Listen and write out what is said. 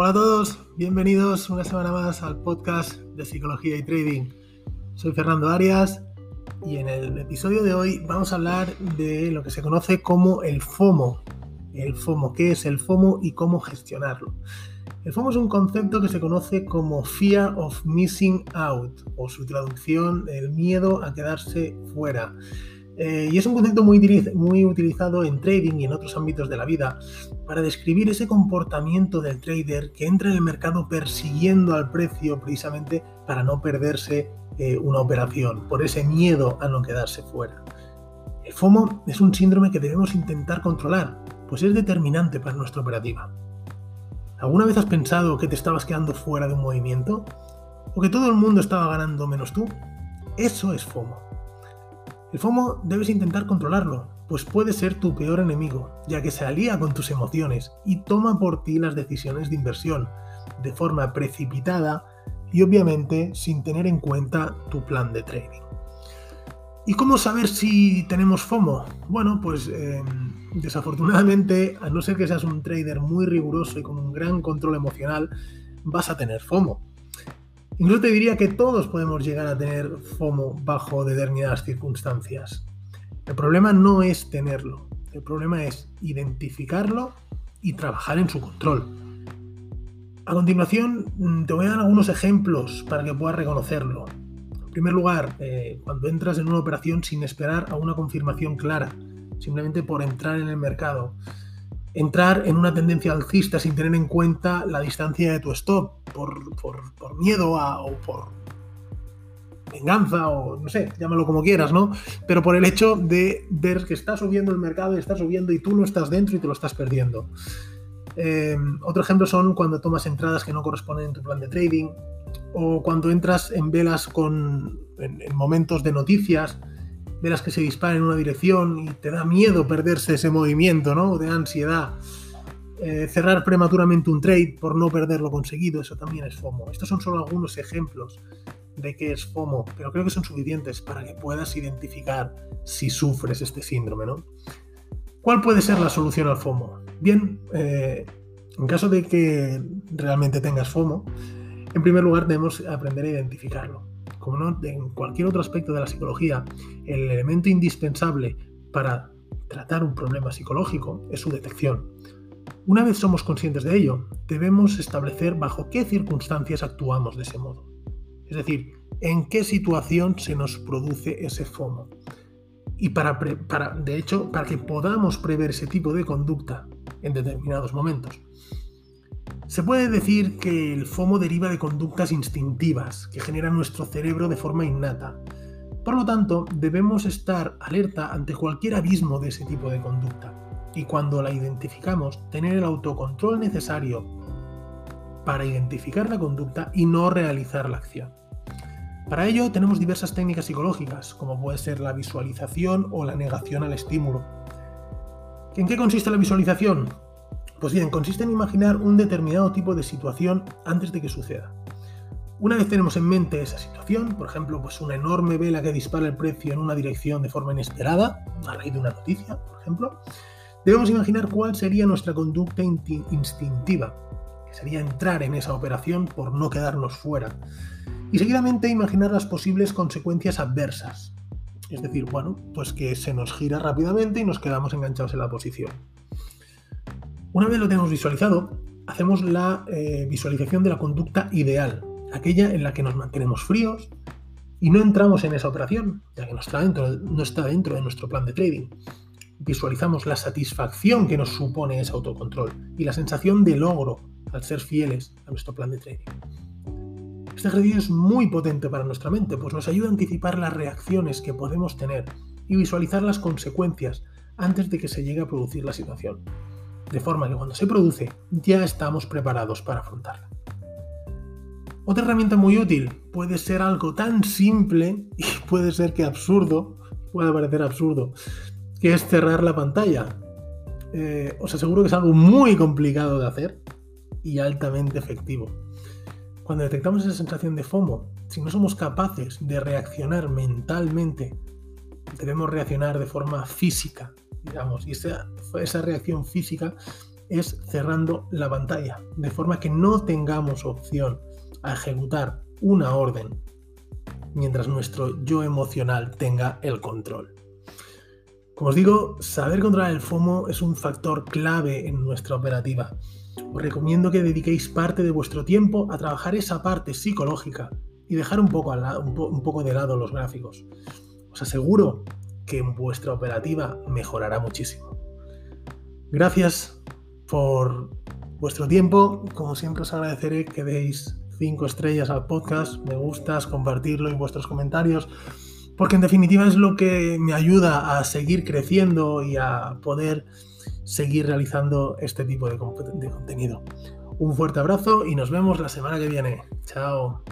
Hola a todos, bienvenidos una semana más al podcast de Psicología y Trading. Soy Fernando Arias y en el episodio de hoy vamos a hablar de lo que se conoce como el FOMO. El FOMO, qué es el FOMO y cómo gestionarlo. El FOMO es un concepto que se conoce como Fear of Missing Out o su traducción, el miedo a quedarse fuera. Eh, y es un concepto muy, utilizado en trading y en otros ámbitos de la vida para describir ese comportamiento del trader que entra en el mercado persiguiendo al precio precisamente para no perderse eh, una operación, por ese miedo a no quedarse fuera. El FOMO es un síndrome que debemos intentar controlar, pues es determinante para nuestra operativa. ¿Alguna vez has pensado que te estabas quedando fuera de un movimiento? ¿O que todo el mundo estaba ganando menos tú? Eso es FOMO. El FOMO debes intentar controlarlo, pues puede ser tu peor enemigo, ya que se alía con tus emociones y toma por ti las decisiones de inversión, de forma precipitada y obviamente sin tener en cuenta tu plan de trading. ¿Y cómo saber si tenemos FOMO? Bueno, pues em, desafortunadamente, a no ser que seas un trader muy riguroso y con un gran control emocional, vas a tener FOMO. Incluso te diría que todos podemos llegar a tener FOMO bajo determinadas circunstancias. El problema no es tenerlo, el problema es identificarlo y trabajar en su control. A continuación, mm, te voy a dar algunos ejemplos para que puedas reconocerlo. En primer lugar, eh, cuando entras en una operación sin esperar a una confirmación clara, simplemente por entrar en el mercado entrar en una tendencia alcista sin tener en cuenta la distancia de tu stop, por, miedo o por venganza o no sé, llámalo como quieras, ¿no? Pero por el hecho de ver que está subiendo el mercado y está subiendo y tú no estás dentro y te lo estás perdiendo. Em, otro ejemplo son cuando tomas entradas que no corresponden en tu plan de trading o cuando entras en velas con, en momentos de noticias verás que se dispara en una dirección y te da miedo perderse ese movimiento, ¿no? De ansiedad. Eh, cerrar prematuramente un trade por no perder lo conseguido, eso también es FOMO. Estos son solo algunos ejemplos de qué es FOMO, pero creo que son suficientes para que puedas identificar si sufres este síndrome, ¿no? ¿Cuál puede ser la solución al FOMO? Bien, eh, en caso de que realmente tengas FOMO, en primer lugar debemos aprender a identificarlo como en cualquier otro aspecto de la psicología, el elemento indispensable para tratar un problema psicológico es su detección. Una vez somos conscientes de ello, debemos establecer bajo qué circunstancias actuamos de ese modo. Es decir, en qué situación se nos produce ese FOMO. Y para, para, de hecho, para que podamos prever ese tipo de conducta en determinados momentos. Se puede decir que el FOMO deriva de conductas instintivas que genera nuestro cerebro de forma innata. Por lo tanto, debemos estar alerta ante cualquier abismo de ese tipo de conducta y cuando la identificamos, tener el autocontrol necesario para identificar la conducta y no realizar la acción. Para ello tenemos diversas técnicas psicológicas, como puede ser la visualización o la negación al estímulo. ¿En qué consiste la visualización? Pues bien, consiste en imaginar un determinado tipo de situación antes de que suceda. Una vez tenemos en mente esa situación, por ejemplo, pues una enorme vela que dispara el precio en una dirección de forma inesperada, a raíz de una noticia, por ejemplo, debemos imaginar cuál sería nuestra conducta instintiva, que sería entrar en esa operación por no quedarnos fuera, y seguidamente imaginar las posibles consecuencias adversas, es decir, bueno, pues que se nos gira rápidamente y nos quedamos enganchados en la posición. Una vez lo tenemos visualizado, hacemos la eh, visualización de la conducta ideal, aquella en la que nos mantenemos fríos y no entramos en esa operación, ya que no está dentro, no está dentro de nuestro plan de trading. Visualizamos la satisfacción que nos supone ese autocontrol y la sensación de logro al ser fieles a nuestro plan de trading. Este ejercicio es muy potente para nuestra mente, pues nos ayuda a anticipar las reacciones que podemos tener y visualizar las consecuencias antes de que se llegue a producir la situación de forma que cuando se produce ya estamos preparados para afrontarla. Otra herramienta muy útil puede ser algo tan simple y puede ser que absurdo, puede parecer absurdo, que es cerrar la pantalla. Eh, os aseguro que es algo muy complicado de hacer y altamente efectivo. Cuando detectamos esa sensación de FOMO, si no somos capaces de reaccionar mentalmente, debemos reaccionar de forma física, digamos, y esa, esa reacción física es cerrando la pantalla, de forma que no tengamos opción a ejecutar una orden mientras nuestro yo emocional tenga el control. Como os digo, saber controlar el FOMO es un factor clave en nuestra operativa. Os recomiendo que dediquéis parte de vuestro tiempo a trabajar esa parte psicológica y dejar un poco, de lado los gráficos. Os aseguro que vuestra operativa mejorará muchísimo. Gracias por vuestro tiempo. Como siempre os agradeceré que deis 5 estrellas al podcast, me gustas, compartirlo y vuestros comentarios, porque en definitiva es lo que me ayuda a seguir creciendo y a poder seguir realizando este tipo de, contenido. Un fuerte abrazo y nos vemos la semana que viene. Chao.